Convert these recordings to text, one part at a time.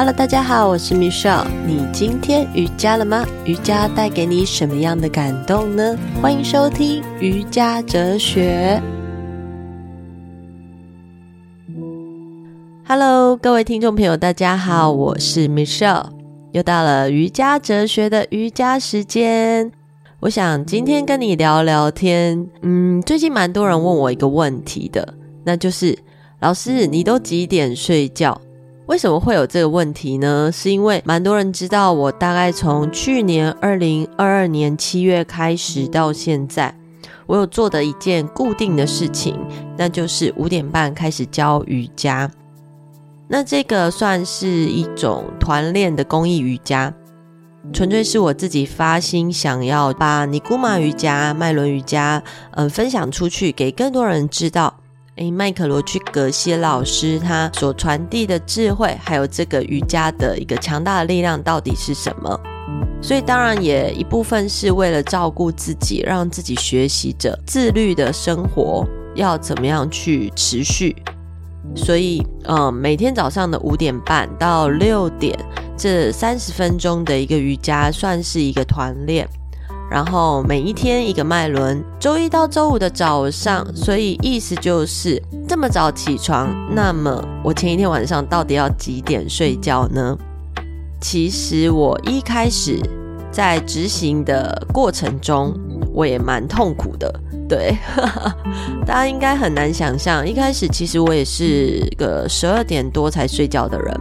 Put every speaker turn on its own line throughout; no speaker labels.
Hello，大家好，我是 Michelle。你今天瑜伽了吗？瑜伽带给你什么样的感动呢？欢迎收听瑜伽哲学。Hello，各位听众朋友，大家好，我是 Michelle。又到了瑜伽哲学的瑜伽时间。我想今天跟你聊聊天。嗯，最近蛮多人问我一个问题的，那就是老师，你都几点睡觉？为什么会有这个问题呢？是因为蛮多人知道我大概从去年二零二二年七月开始到现在，我有做的一件固定的事情，那就是五点半开始教瑜伽。那这个算是一种团练的公益瑜伽，纯粹是我自己发心想要把尼姑玛瑜伽、脉轮瑜伽，嗯，分享出去，给更多人知道。诶，麦可罗去格西老师他所传递的智慧，还有这个瑜伽的一个强大的力量到底是什么？所以当然也一部分是为了照顾自己，让自己学习着自律的生活要怎么样去持续。所以，嗯，每天早上的五点半到六点这三十分钟的一个瑜伽，算是一个团练。然后每一天一个脉轮，周一到周五的早上，所以意思就是这么早起床。那么我前一天晚上到底要几点睡觉呢？其实我一开始在执行的过程中，我也蛮痛苦的。对，大家应该很难想象，一开始其实我也是个十二点多才睡觉的人。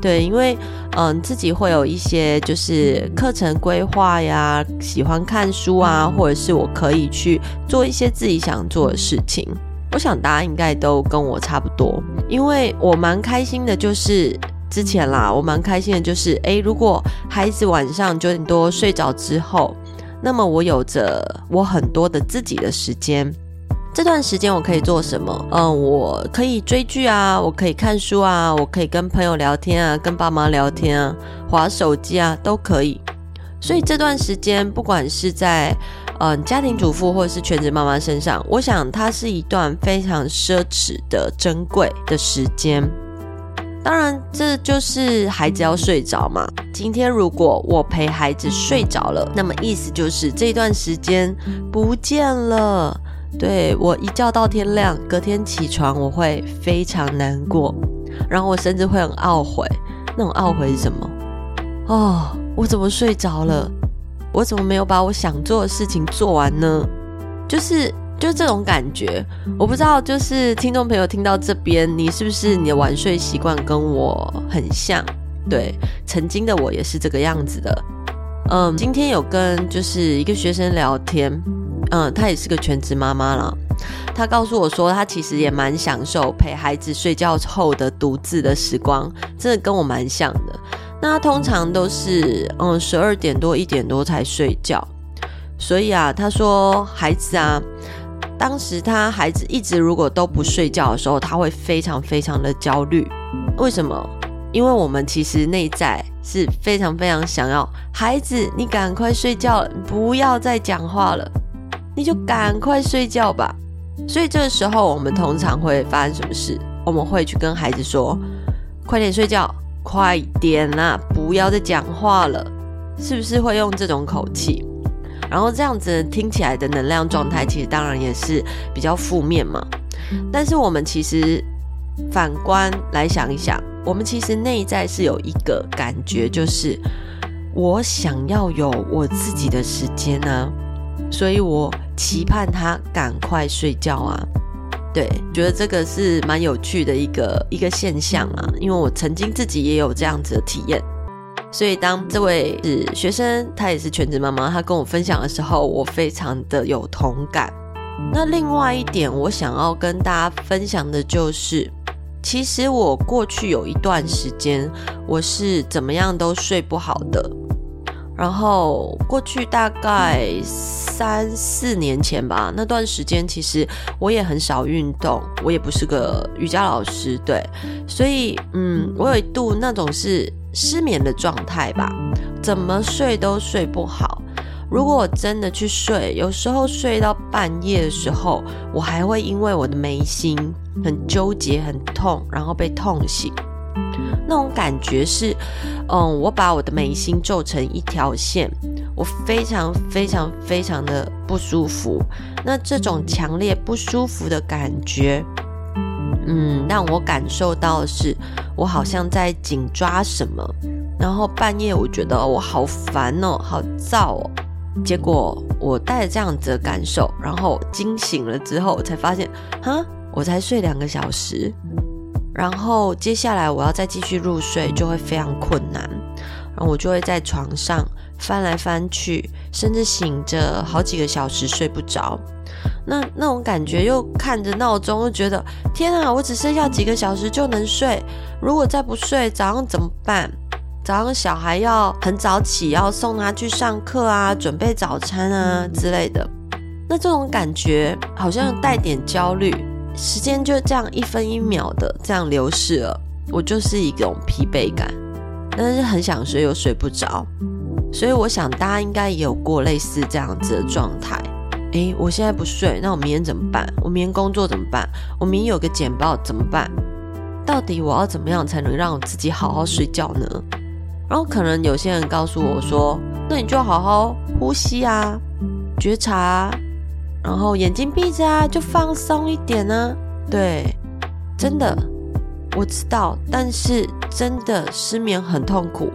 对，因为嗯，自己会有一些就是课程规划呀，喜欢看书啊，或者是我可以去做一些自己想做的事情。我想大家应该都跟我差不多，因为我蛮开心的，就是之前啦，我蛮开心的，就是诶，如果孩子晚上九点多睡着之后。那么我有着我很多的自己的时间，这段时间我可以做什么？嗯，我可以追剧啊，我可以看书啊，我可以跟朋友聊天啊，跟爸妈聊天啊，划手机啊，都可以。所以这段时间，不管是在嗯家庭主妇或者是全职妈妈身上，我想它是一段非常奢侈的珍贵的时间。当然，这就是孩子要睡着嘛。今天如果我陪孩子睡着了，那么意思就是这段时间不见了。对，我一觉到天亮，隔天起床我会非常难过，然后我甚至会很懊悔。那种懊悔是什么？哦，我怎么睡着了？我怎么没有把我想做的事情做完呢？就是。就这种感觉，我不知道，就是听众朋友听到这边，你是不是你的晚睡习惯跟我很像？对，曾经的我也是这个样子的。嗯，今天有跟就是一个学生聊天，嗯，她也是个全职妈妈啦。她告诉我说，她其实也蛮享受陪孩子睡觉后的独自的时光，真的跟我蛮像的。那她通常都是嗯十二点多一点多才睡觉，所以啊，她说孩子啊。当时他孩子一直如果都不睡觉的时候，他会非常非常的焦虑。为什么？因为我们其实内在是非常非常想要孩子，你赶快睡觉，不要再讲话了，你就赶快睡觉吧。所以这个时候我们通常会发生什么事？我们会去跟孩子说：“快点睡觉，快点啦，不要再讲话了。”是不是会用这种口气？然后这样子听起来的能量状态，其实当然也是比较负面嘛。但是我们其实反观来想一想，我们其实内在是有一个感觉，就是我想要有我自己的时间啊，所以我期盼他赶快睡觉啊。对，觉得这个是蛮有趣的一个一个现象啊，因为我曾经自己也有这样子的体验。所以，当这位是学生，她也是全职妈妈，她跟我分享的时候，我非常的有同感。那另外一点，我想要跟大家分享的就是，其实我过去有一段时间，我是怎么样都睡不好的。然后过去大概三四年前吧，那段时间其实我也很少运动，我也不是个瑜伽老师，对，所以嗯，我有一度那种是。失眠的状态吧，怎么睡都睡不好。如果我真的去睡，有时候睡到半夜的时候，我还会因为我的眉心很纠结、很痛，然后被痛醒。那种感觉是，嗯，我把我的眉心皱成一条线，我非常非常非常的不舒服。那这种强烈不舒服的感觉，嗯，让我感受到的是，我好像在紧抓什么。然后半夜我觉得我好烦哦，好燥哦。结果我带着这样子的感受，然后惊醒了之后，我才发现，哈，我才睡两个小时。然后接下来我要再继续入睡，就会非常困难。然后我就会在床上翻来翻去，甚至醒着好几个小时睡不着。那那种感觉，又看着闹钟，又觉得天啊，我只剩下几个小时就能睡。如果再不睡，早上怎么办？早上小孩要很早起，要送他去上课啊，准备早餐啊之类的。那这种感觉好像带点焦虑，时间就这样一分一秒的这样流逝了，我就是一种疲惫感，但是很想睡又睡不着。所以我想大家应该也有过类似这样子的状态。诶，我现在不睡，那我明天怎么办？我明天工作怎么办？我明天有个简报怎么办？到底我要怎么样才能让我自己好好睡觉呢？然后可能有些人告诉我说：“那你就好好呼吸啊，觉察啊，然后眼睛闭着啊，就放松一点呢。”对，真的我知道，但是真的失眠很痛苦。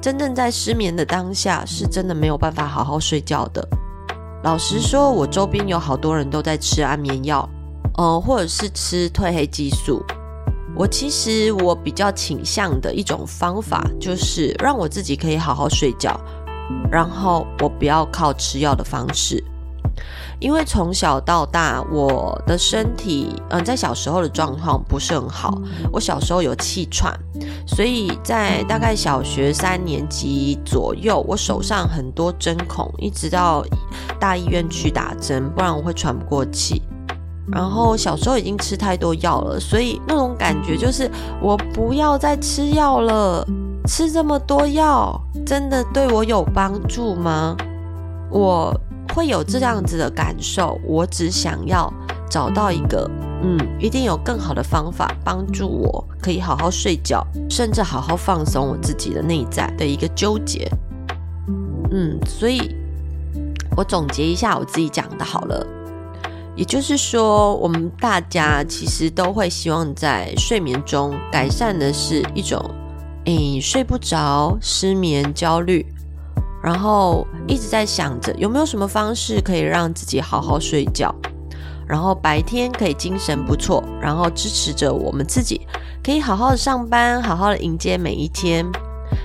真正在失眠的当下，是真的没有办法好好睡觉的。老实说，我周边有好多人都在吃安眠药，嗯，或者是吃褪黑激素。我其实我比较倾向的一种方法，就是让我自己可以好好睡觉，然后我不要靠吃药的方式。因为从小到大，我的身体，嗯，在小时候的状况不是很好。我小时候有气喘，所以在大概小学三年级左右，我手上很多针孔，一直到大医院去打针，不然我会喘不过气。然后小时候已经吃太多药了，所以那种感觉就是我不要再吃药了。吃这么多药，真的对我有帮助吗？我会有这样子的感受。我只想要找到一个，嗯，一定有更好的方法帮助我，可以好好睡觉，甚至好好放松我自己的内在的一个纠结。嗯，所以我总结一下我自己讲的好了。也就是说，我们大家其实都会希望在睡眠中改善的是一种，诶，睡不着、失眠、焦虑，然后一直在想着有没有什么方式可以让自己好好睡觉，然后白天可以精神不错，然后支持着我们自己可以好好的上班，好好的迎接每一天。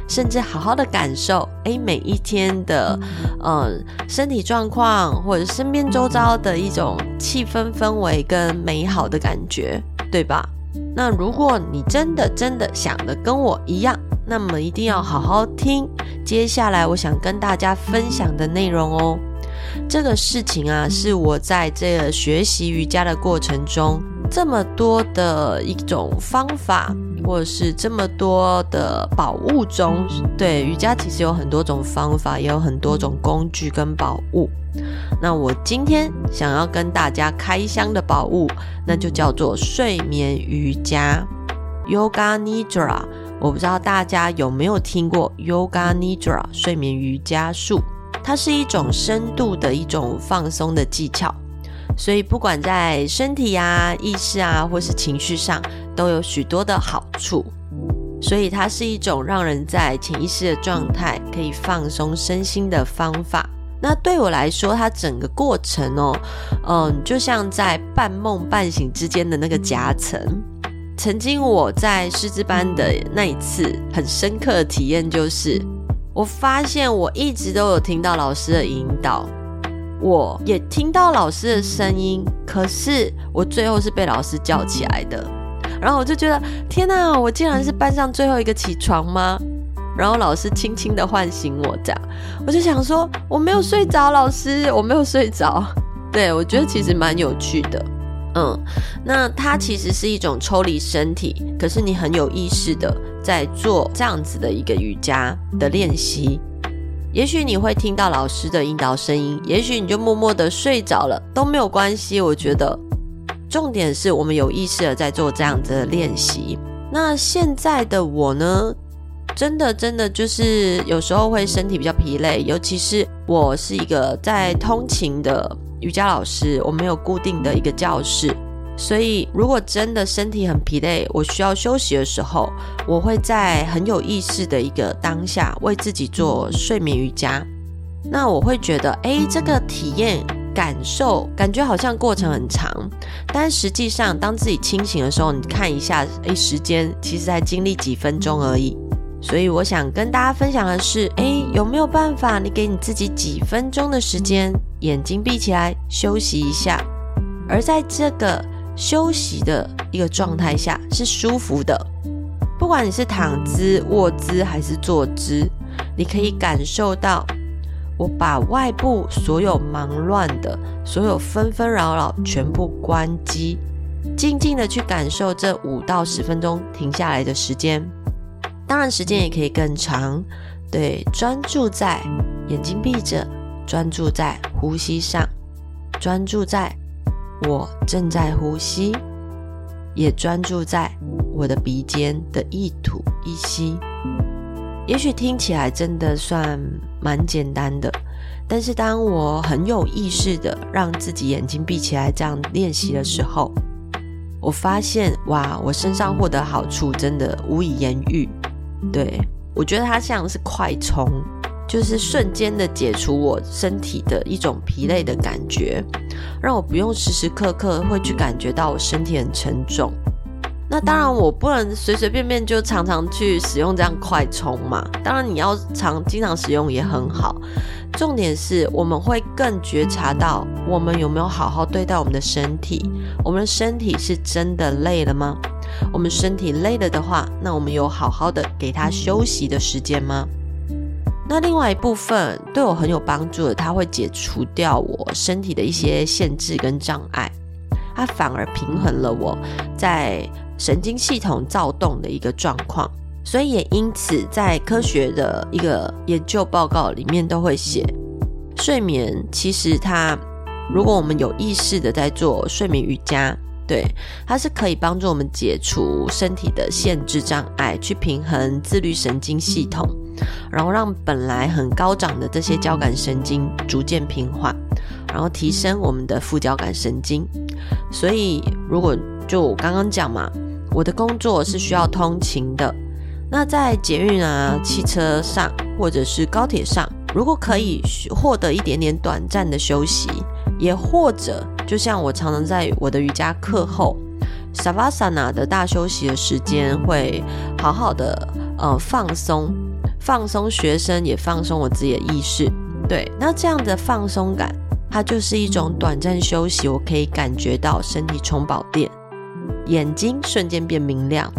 甚至好好的感受，诶，每一天的，嗯，身体状况或者身边周遭的一种气氛氛围跟美好的感觉，对吧？那如果你真的真的想的跟我一样，那么一定要好好听接下来我想跟大家分享的内容哦。这个事情啊，是我在这个学习瑜伽的过程中，这么多的一种方法。或者是这么多的宝物中，对，瑜伽其实有很多种方法，也有很多种工具跟宝物。那我今天想要跟大家开箱的宝物，那就叫做睡眠瑜伽 （Yoga Nidra）。我不知道大家有没有听过 Yoga Nidra 睡眠瑜伽术？它是一种深度的一种放松的技巧。所以，不管在身体啊、意识啊，或是情绪上，都有许多的好处。所以，它是一种让人在潜意识的状态可以放松身心的方法。那对我来说，它整个过程哦，嗯，就像在半梦半醒之间的那个夹层。曾经我在师资班的那一次，很深刻的体验就是，我发现我一直都有听到老师的引导。我也听到老师的声音，可是我最后是被老师叫起来的。然后我就觉得，天哪，我竟然是班上最后一个起床吗？然后老师轻轻的唤醒我，这样我就想说，我没有睡着，老师，我没有睡着。对，我觉得其实蛮有趣的。嗯，那它其实是一种抽离身体，可是你很有意识的在做这样子的一个瑜伽的练习。也许你会听到老师的引导声音，也许你就默默的睡着了，都没有关系。我觉得重点是我们有意识的在做这样子的练习。那现在的我呢，真的真的就是有时候会身体比较疲累，尤其是我是一个在通勤的瑜伽老师，我没有固定的一个教室，所以如果真的身体很疲累，我需要休息的时候，我会在很有意识的一个当下为自己做睡眠瑜伽。那我会觉得，哎，这个体验感受感觉好像过程很长，但实际上当自己清醒的时候，你看一下，哎，时间其实才经历几分钟而已。所以我想跟大家分享的是，哎，有没有办法，你给你自己几分钟的时间，眼睛闭起来休息一下，而在这个休息的一个状态下是舒服的，不管你是躺姿、卧姿还是坐姿，你可以感受到。我把外部所有忙乱的、所有纷纷扰扰全部关机，静静的去感受这五到十分钟停下来的时间。当然，时间也可以更长。对，专注在眼睛闭着，专注在呼吸上，专注在我正在呼吸，也专注在我的鼻尖的一吐一吸。也许听起来真的算蛮简单的，但是当我很有意识的让自己眼睛闭起来这样练习的时候，我发现哇，我身上获得好处真的无以言喻。对，我觉得它像是快充，就是瞬间的解除我身体的一种疲累的感觉，让我不用时时刻刻会去感觉到我身体很沉重。那当然，我不能随随便便就常常去使用这样快充嘛。当然，你要常经常使用也很好。重点是，我们会更觉察到我们有没有好好对待我们的身体。我们的身体是真的累了吗？我们身体累了的话，那我们有好好的给他休息的时间吗？那另外一部分对我很有帮助的，它会解除掉我身体的一些限制跟障碍，它反而平衡了我在。神经系统躁动的一个状况，所以也因此在科学的一个研究报告里面都会写，睡眠其实它，如果我们有意识的在做睡眠瑜伽，对，它是可以帮助我们解除身体的限制障碍，去平衡自律神经系统，然后让本来很高涨的这些交感神经逐渐平缓，然后提升我们的副交感神经。所以如果就我刚刚讲嘛。我的工作是需要通勤的，那在捷运啊、汽车上或者是高铁上，如果可以获得一点点短暂的休息，也或者就像我常常在我的瑜伽课后，Savasana 的大休息的时间，会好好的呃放松，放松学生，也放松我自己的意识。对，那这样的放松感，它就是一种短暂休息，我可以感觉到身体充饱电。眼睛瞬间变明亮，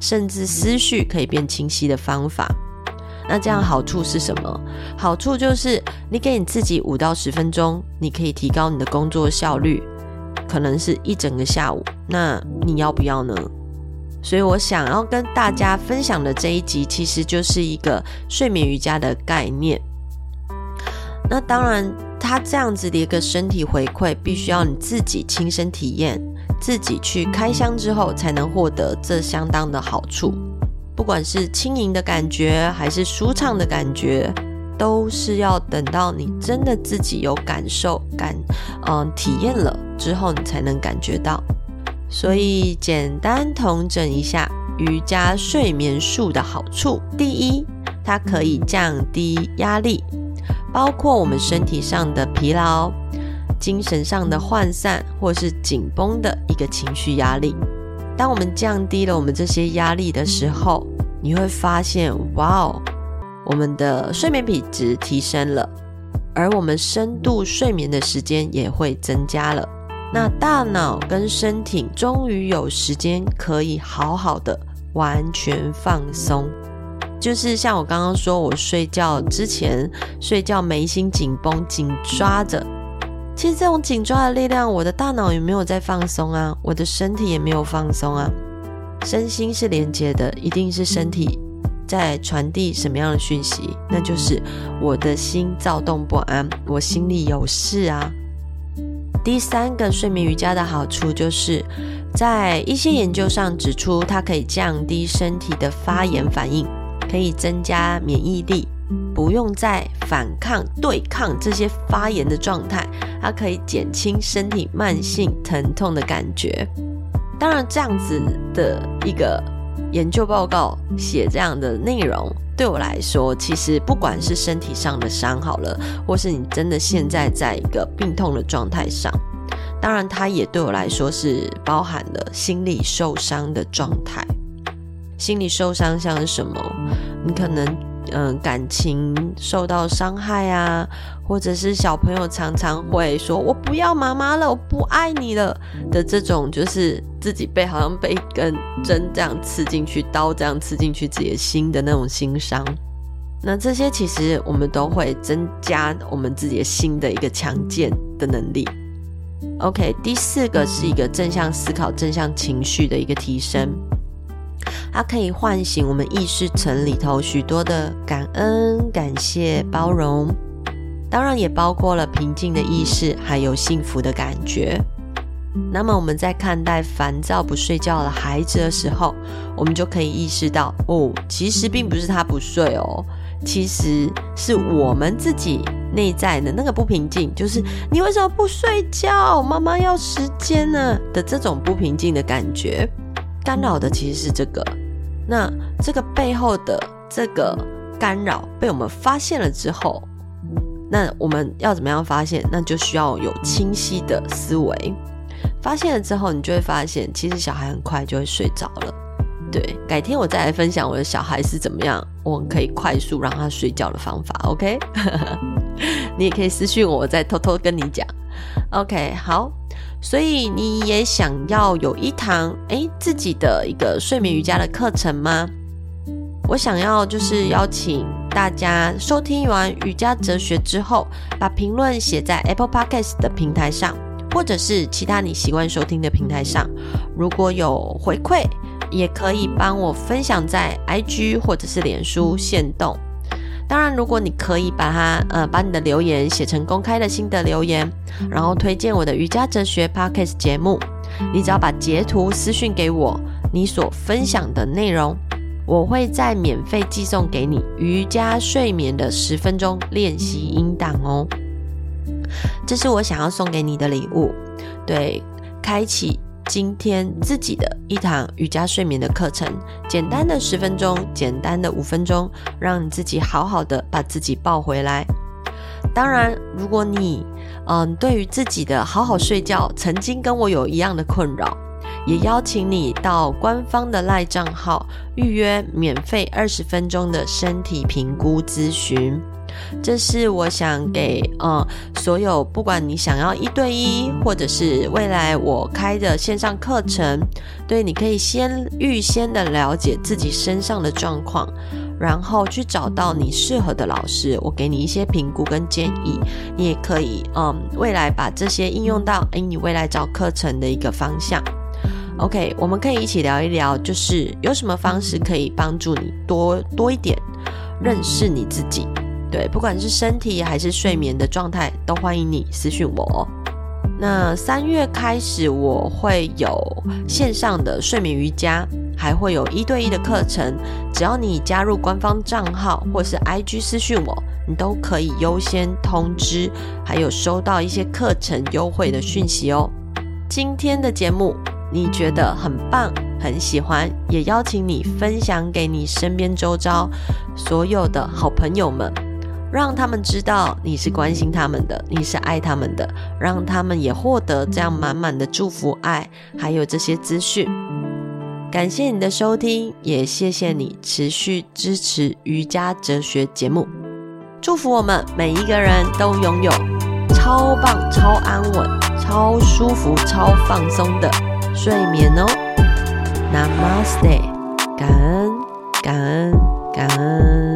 甚至思绪可以变清晰的方法。那这样好处是什么？好处就是你给你自己五到十分钟，你可以提高你的工作效率，可能是一整个下午。那你要不要呢？所以我想要跟大家分享的这一集，其实就是一个睡眠瑜伽的概念。那当然，它这样子的一个身体回馈，必须要你自己亲身体验。自己去开箱之后，才能获得这相当的好处。不管是轻盈的感觉，还是舒畅的感觉，都是要等到你真的自己有感受感，嗯，体验了之后，你才能感觉到。所以，简单统整一下瑜伽睡眠术的好处：第一，它可以降低压力，包括我们身体上的疲劳。精神上的涣散或是紧绷的一个情绪压力，当我们降低了我们这些压力的时候，你会发现，哇哦，我们的睡眠品质提升了，而我们深度睡眠的时间也会增加了。那大脑跟身体终于有时间可以好好的完全放松，就是像我刚刚说，我睡觉之前睡觉眉心紧绷，紧抓着。其实这种紧抓的力量，我的大脑也没有在放松啊，我的身体也没有放松啊。身心是连接的，一定是身体在传递什么样的讯息？那就是我的心躁动不安，我心里有事啊。第三个睡眠瑜伽的好处，就是在一些研究上指出，它可以降低身体的发炎反应，可以增加免疫力，不用再反抗、对抗这些发炎的状态，它可以减轻身体慢性疼痛的感觉。当然，这样子的一个研究报告写这样的内容。对我来说，其实不管是身体上的伤好了，或是你真的现在在一个病痛的状态上，当然它也对我来说是包含了心理受伤的状态。心理受伤像是什么？你可能嗯、感情受到伤害啊，或者是小朋友常常会说“我不要妈妈了，我不爱你了”的这种，就是。自己被好像被一根针这样刺进去，刀这样刺进去自己的心的那种心伤，那这些其实我们都会增加我们自己的心的一个强健的能力。OK，第四个是一个正向思考、正向情绪的一个提升，它可以唤醒我们意识层里头许多的感恩、感谢、包容，当然也包括了平静的意识，还有幸福的感觉。那么我们在看待烦躁不睡觉的孩子的时候，我们就可以意识到，哦，其实并不是他不睡哦，其实是我们自己内在的那个不平静，就是你为什么不睡觉？妈妈要时间呢的这种不平静的感觉，干扰的其实是这个。那这个背后的这个干扰被我们发现了之后，那我们要怎么样发现？那就需要有清晰的思维。发现了之后，你就会发现，其实小孩很快就会睡着了。对，改天我再来分享我的小孩是怎么样，我可以快速让他睡觉的方法。OK，你也可以私讯我，我再偷偷跟你讲。OK，好，所以你也想要有一堂诶自己的一个睡眠瑜伽的课程吗？我想要就是邀请大家收听完瑜伽哲学之后，把评论写在 Apple Podcast 的平台上。或者是其他你习惯收听的平台上，如果有回馈，也可以帮我分享在 IG 或者是脸书限动。当然，如果你可以把它呃把你的留言写成公开的心得留言，然后推荐我的瑜伽哲学 Podcast 节目，你只要把截图私讯给我，你所分享的内容，我会再免费寄送给你瑜伽睡眠的十分钟练习音档哦。这是我想要送给你的礼物，对，开启今天自己的一堂瑜伽睡眠的课程，简单的十分钟，简单的五分钟，让你自己好好的把自己抱回来。当然，如果你嗯对于自己的好好睡觉，曾经跟我有一样的困扰，也邀请你到官方的赖账号预约免费二十分钟的身体评估咨询。这是我想给呃所有不管你想要一对一，或者是未来我开的线上课程，对，你可以先预先的了解自己身上的状况，然后去找到你适合的老师，我给你一些评估跟建议，你也可以嗯未来把这些应用到诶你未来找课程的一个方向。OK，我们可以一起聊一聊，就是有什么方式可以帮助你多多一点认识你自己。对，不管是身体还是睡眠的状态，都欢迎你私讯我哦。那三月开始，我会有线上的睡眠瑜伽，还会有一对一的课程。只要你加入官方账号或是 IG 私讯我，你都可以优先通知，还有收到一些课程优惠的讯息哦。今天的节目你觉得很棒，很喜欢，也邀请你分享给你身边周遭所有的好朋友们。让他们知道你是关心他们的，你是爱他们的，让他们也获得这样满满的祝福、爱，还有这些资讯。感谢你的收听，也谢谢你持续支持瑜伽哲学节目。祝福我们每一个人都拥有超棒、超安稳、超舒服、超放松的睡眠哦。Namaste，感恩。感恩，感恩